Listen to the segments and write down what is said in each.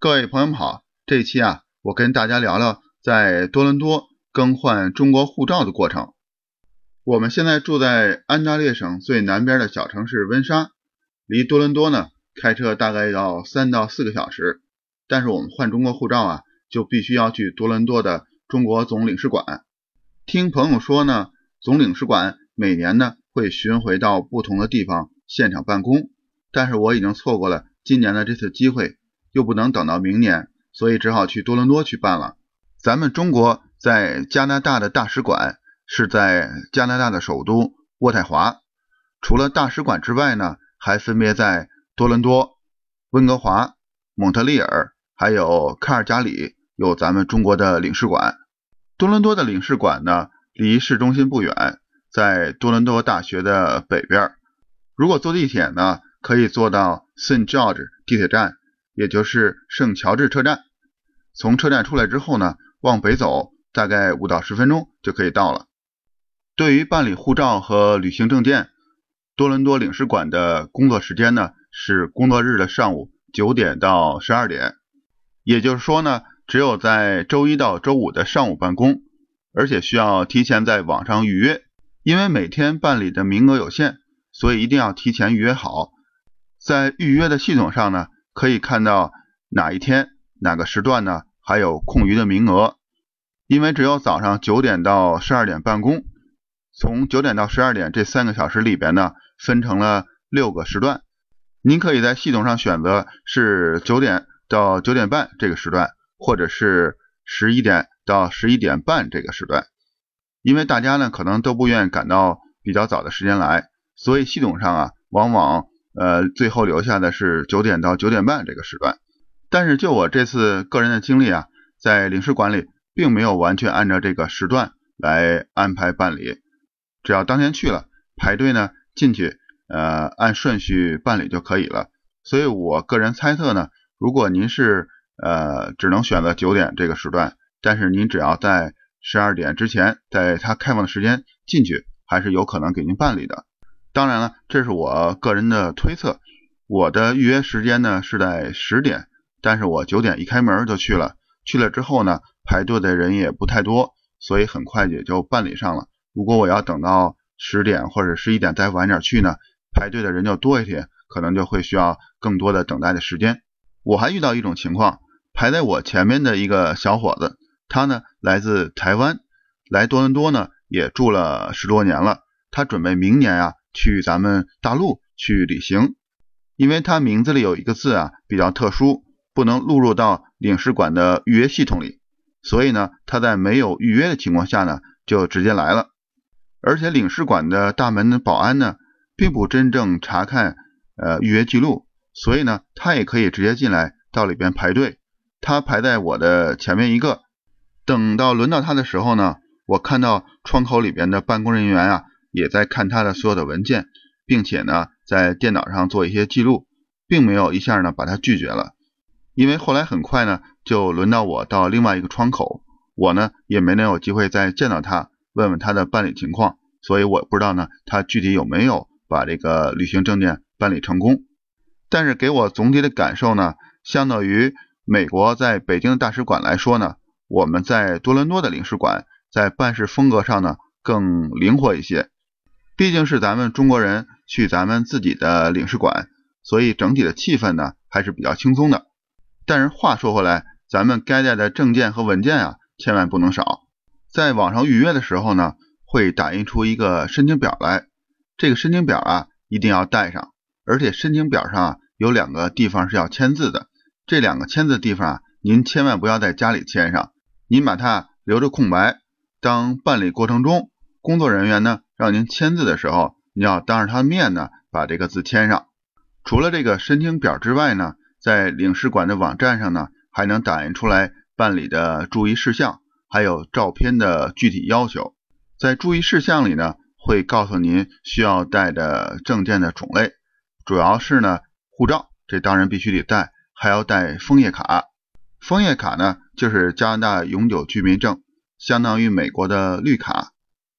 各位朋友们好，这一期啊，我跟大家聊聊在多伦多更换中国护照的过程。我们现在住在安大略省最南边的小城市温莎，离多伦多呢开车大概要三到四个小时。但是我们换中国护照啊，就必须要去多伦多的中国总领事馆。听朋友说呢，总领事馆每年呢会巡回到不同的地方现场办公，但是我已经错过了今年的这次机会，又不能等到明年，所以只好去多伦多去办了。咱们中国在加拿大的大使馆是在加拿大的首都渥太华，除了大使馆之外呢，还分别在多伦多、温哥华、蒙特利尔，还有卡尔加里有咱们中国的领事馆。多伦多的领事馆呢，离市中心不远，在多伦多大学的北边。如果坐地铁呢，可以坐到 Saint George 地铁站，也就是圣乔治车站。从车站出来之后呢，往北走大概五到十分钟就可以到了。对于办理护照和旅行证件，多伦多领事馆的工作时间呢是工作日的上午九点到十二点，也就是说呢。只有在周一到周五的上午办公，而且需要提前在网上预约，因为每天办理的名额有限，所以一定要提前预约好。在预约的系统上呢，可以看到哪一天哪个时段呢还有空余的名额。因为只有早上九点到十二点办公，从九点到十二点这三个小时里边呢，分成了六个时段，您可以在系统上选择是九点到九点半这个时段。或者是十一点到十一点半这个时段，因为大家呢可能都不愿赶到比较早的时间来，所以系统上啊往往呃最后留下的是九点到九点半这个时段。但是就我这次个人的经历啊，在领事馆里并没有完全按照这个时段来安排办理，只要当天去了排队呢进去呃按顺序办理就可以了。所以我个人猜测呢，如果您是呃，只能选择九点这个时段，但是您只要在十二点之前，在它开放的时间进去，还是有可能给您办理的。当然了，这是我个人的推测。我的预约时间呢是在十点，但是我九点一开门就去了。去了之后呢，排队的人也不太多，所以很快也就办理上了。如果我要等到十点或者十一点再晚点去呢，排队的人就多一些，可能就会需要更多的等待的时间。我还遇到一种情况。排在我前面的一个小伙子，他呢来自台湾，来多伦多呢也住了十多年了。他准备明年啊去咱们大陆去旅行，因为他名字里有一个字啊比较特殊，不能录入到领事馆的预约系统里，所以呢他在没有预约的情况下呢就直接来了。而且领事馆的大门的保安呢并不真正查看呃预约记录，所以呢他也可以直接进来到里边排队。他排在我的前面一个，等到轮到他的时候呢，我看到窗口里边的办公人员啊，也在看他的所有的文件，并且呢，在电脑上做一些记录，并没有一下呢把他拒绝了。因为后来很快呢，就轮到我到另外一个窗口，我呢也没能有机会再见到他，问问他的办理情况，所以我不知道呢他具体有没有把这个旅行证件办理成功。但是给我总体的感受呢，相当于。美国在北京的大使馆来说呢，我们在多伦多的领事馆在办事风格上呢更灵活一些。毕竟是咱们中国人去咱们自己的领事馆，所以整体的气氛呢还是比较轻松的。但是话说回来，咱们该带的证件和文件啊，千万不能少。在网上预约的时候呢，会打印出一个申请表来，这个申请表啊一定要带上，而且申请表上啊有两个地方是要签字的。这两个签字地方啊，您千万不要在家里签上，您把它留着空白。当办理过程中，工作人员呢让您签字的时候，你要当着他的面呢把这个字签上。除了这个申请表之外呢，在领事馆的网站上呢，还能打印出来办理的注意事项，还有照片的具体要求。在注意事项里呢，会告诉您需要带的证件的种类，主要是呢护照，这当然必须得带。还要带枫叶卡，枫叶卡呢就是加拿大永久居民证，相当于美国的绿卡。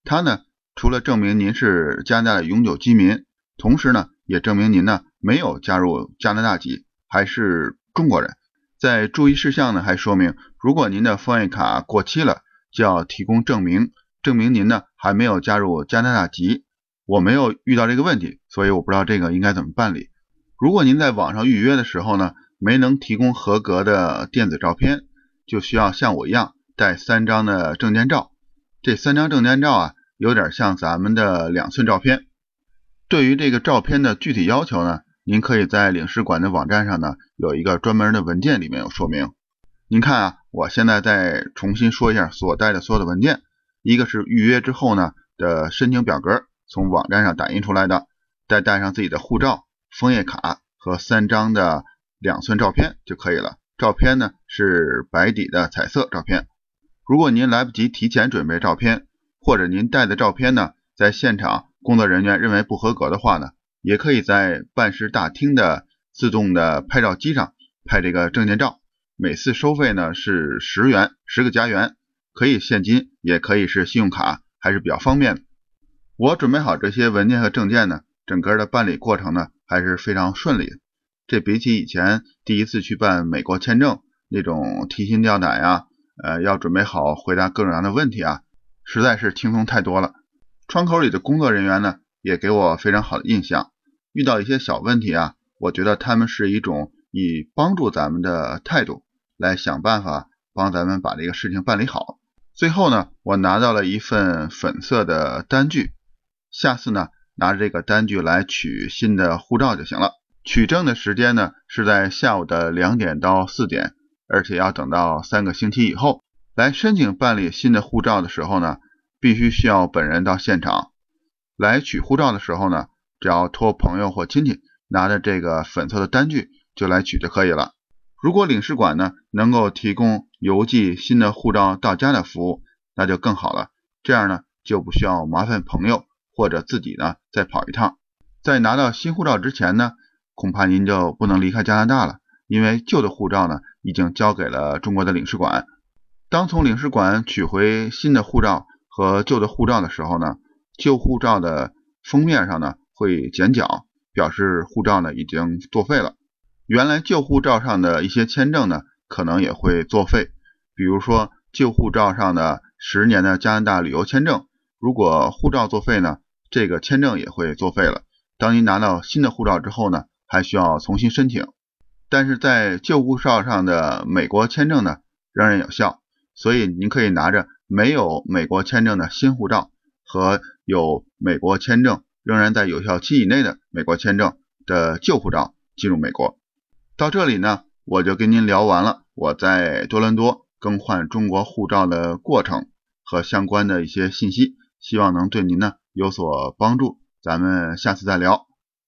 它呢除了证明您是加拿大的永久居民，同时呢也证明您呢没有加入加拿大籍，还是中国人。在注意事项呢，还说明如果您的枫叶卡过期了，就要提供证明，证明您呢还没有加入加拿大籍。我没有遇到这个问题，所以我不知道这个应该怎么办理。如果您在网上预约的时候呢，没能提供合格的电子照片，就需要像我一样带三张的证件照。这三张证件照啊，有点像咱们的两寸照片。对于这个照片的具体要求呢，您可以在领事馆的网站上呢有一个专门的文件，里面有说明。您看啊，我现在再重新说一下所带的所有的文件，一个是预约之后呢的申请表格，从网站上打印出来的，再带上自己的护照、枫叶卡和三张的两寸照片就可以了。照片呢是白底的彩色照片。如果您来不及提前准备照片，或者您带的照片呢在现场。工作人员认为不合格的话呢，也可以在办事大厅的自动的拍照机上拍这个证件照。每次收费呢是十元，十个加元，可以现金，也可以是信用卡，还是比较方便的。我准备好这些文件和证件呢，整个的办理过程呢还是非常顺利。这比起以前第一次去办美国签证那种提心吊胆呀，呃，要准备好回答各种各样的问题啊，实在是轻松太多了。窗口里的工作人员呢，也给我非常好的印象。遇到一些小问题啊，我觉得他们是一种以帮助咱们的态度来想办法帮咱们把这个事情办理好。最后呢，我拿到了一份粉色的单据，下次呢拿着这个单据来取新的护照就行了。取证的时间呢是在下午的两点到四点，而且要等到三个星期以后来申请办理新的护照的时候呢。必须需要本人到现场来取护照的时候呢，只要托朋友或亲戚拿着这个粉色的单据就来取就可以了。如果领事馆呢能够提供邮寄新的护照到家的服务，那就更好了。这样呢就不需要麻烦朋友或者自己呢再跑一趟。在拿到新护照之前呢，恐怕您就不能离开加拿大了，因为旧的护照呢已经交给了中国的领事馆。当从领事馆取回新的护照。和旧的护照的时候呢，旧护照的封面上呢会剪角，表示护照呢已经作废了。原来旧护照上的一些签证呢可能也会作废，比如说旧护照上的十年的加拿大旅游签证，如果护照作废呢，这个签证也会作废了。当您拿到新的护照之后呢，还需要重新申请。但是在旧护照上的美国签证呢仍然有效，所以您可以拿着。没有美国签证的新护照和有美国签证仍然在有效期以内的美国签证的旧护照进入美国。到这里呢，我就跟您聊完了我在多伦多更换中国护照的过程和相关的一些信息，希望能对您呢有所帮助。咱们下次再聊。